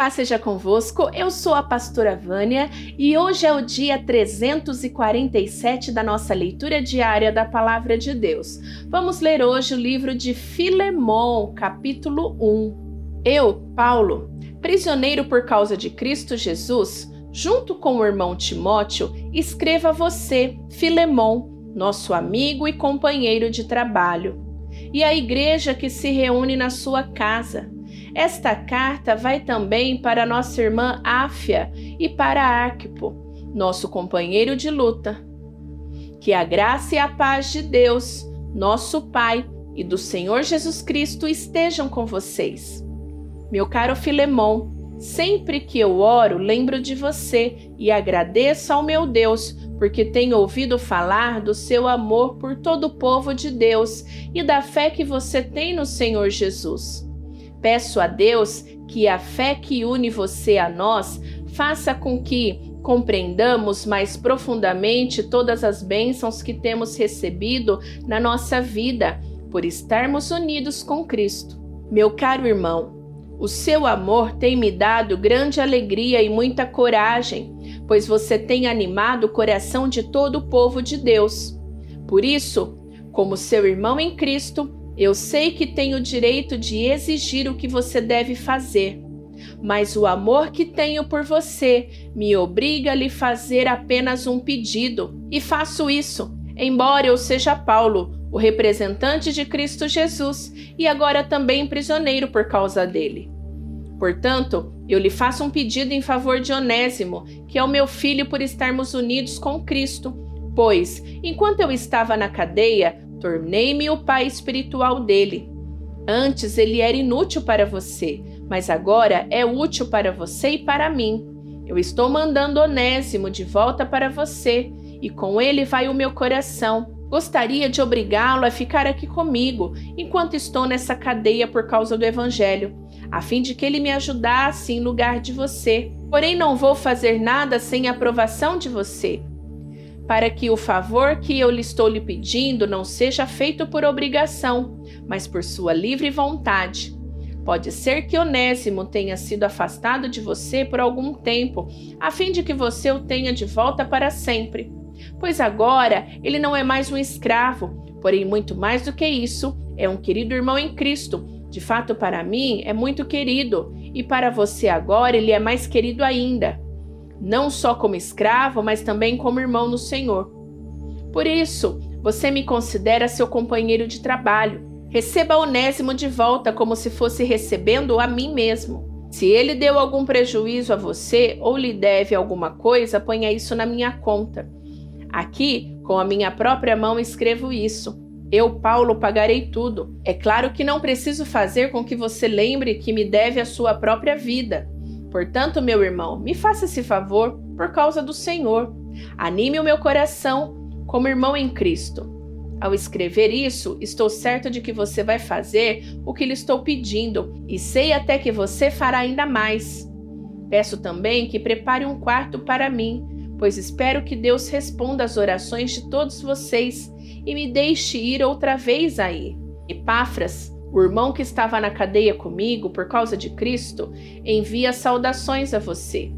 Paz seja convosco, eu sou a pastora Vânia e hoje é o dia 347 da nossa leitura diária da Palavra de Deus. Vamos ler hoje o livro de Filemon, capítulo 1. Eu, Paulo, prisioneiro por causa de Cristo Jesus, junto com o irmão Timóteo, escrevo a você, Filemon, nosso amigo e companheiro de trabalho, e a igreja que se reúne na sua casa. Esta carta vai também para nossa irmã Áfia e para Arquipo, nosso companheiro de luta. Que a graça e a paz de Deus, nosso Pai e do Senhor Jesus Cristo estejam com vocês. Meu caro Filemon, sempre que eu oro, lembro de você e agradeço ao meu Deus, porque tenho ouvido falar do seu amor por todo o povo de Deus e da fé que você tem no Senhor Jesus. Peço a Deus que a fé que une você a nós faça com que compreendamos mais profundamente todas as bênçãos que temos recebido na nossa vida por estarmos unidos com Cristo. Meu caro irmão, o seu amor tem me dado grande alegria e muita coragem, pois você tem animado o coração de todo o povo de Deus. Por isso, como seu irmão em Cristo, eu sei que tenho o direito de exigir o que você deve fazer, mas o amor que tenho por você me obriga a lhe fazer apenas um pedido, e faço isso, embora eu seja Paulo, o representante de Cristo Jesus e agora também prisioneiro por causa dele. Portanto, eu lhe faço um pedido em favor de Onésimo, que é o meu filho por estarmos unidos com Cristo, pois, enquanto eu estava na cadeia, Tornei-me o pai espiritual dele. Antes ele era inútil para você, mas agora é útil para você e para mim. Eu estou mandando Onésimo de volta para você, e com ele vai o meu coração. Gostaria de obrigá-lo a ficar aqui comigo enquanto estou nessa cadeia por causa do Evangelho, a fim de que ele me ajudasse em lugar de você. Porém, não vou fazer nada sem a aprovação de você para que o favor que eu lhe estou lhe pedindo não seja feito por obrigação, mas por sua livre vontade. Pode ser que Onésimo tenha sido afastado de você por algum tempo, a fim de que você o tenha de volta para sempre. Pois agora ele não é mais um escravo, porém, muito mais do que isso, é um querido irmão em Cristo. De fato, para mim é muito querido, e para você agora ele é mais querido ainda não só como escravo, mas também como irmão no Senhor. Por isso, você me considera seu companheiro de trabalho. Receba Onésimo de volta como se fosse recebendo a mim mesmo. Se ele deu algum prejuízo a você ou lhe deve alguma coisa, ponha isso na minha conta. Aqui, com a minha própria mão, escrevo isso. Eu, Paulo, pagarei tudo. É claro que não preciso fazer com que você lembre que me deve a sua própria vida. Portanto, meu irmão, me faça esse favor por causa do Senhor. Anime o meu coração como irmão em Cristo. Ao escrever isso, estou certo de que você vai fazer o que lhe estou pedindo e sei até que você fará ainda mais. Peço também que prepare um quarto para mim, pois espero que Deus responda às orações de todos vocês e me deixe ir outra vez aí. Epáfras, o irmão que estava na cadeia comigo por causa de Cristo envia saudações a você.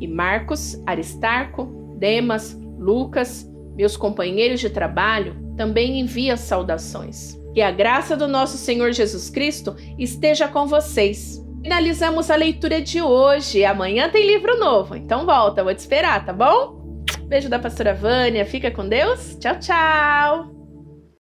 E Marcos, Aristarco, Demas, Lucas, meus companheiros de trabalho, também envia saudações. Que a graça do nosso Senhor Jesus Cristo esteja com vocês. Finalizamos a leitura de hoje. Amanhã tem livro novo, então volta, vou te esperar, tá bom? Beijo da pastora Vânia, fica com Deus. Tchau, tchau!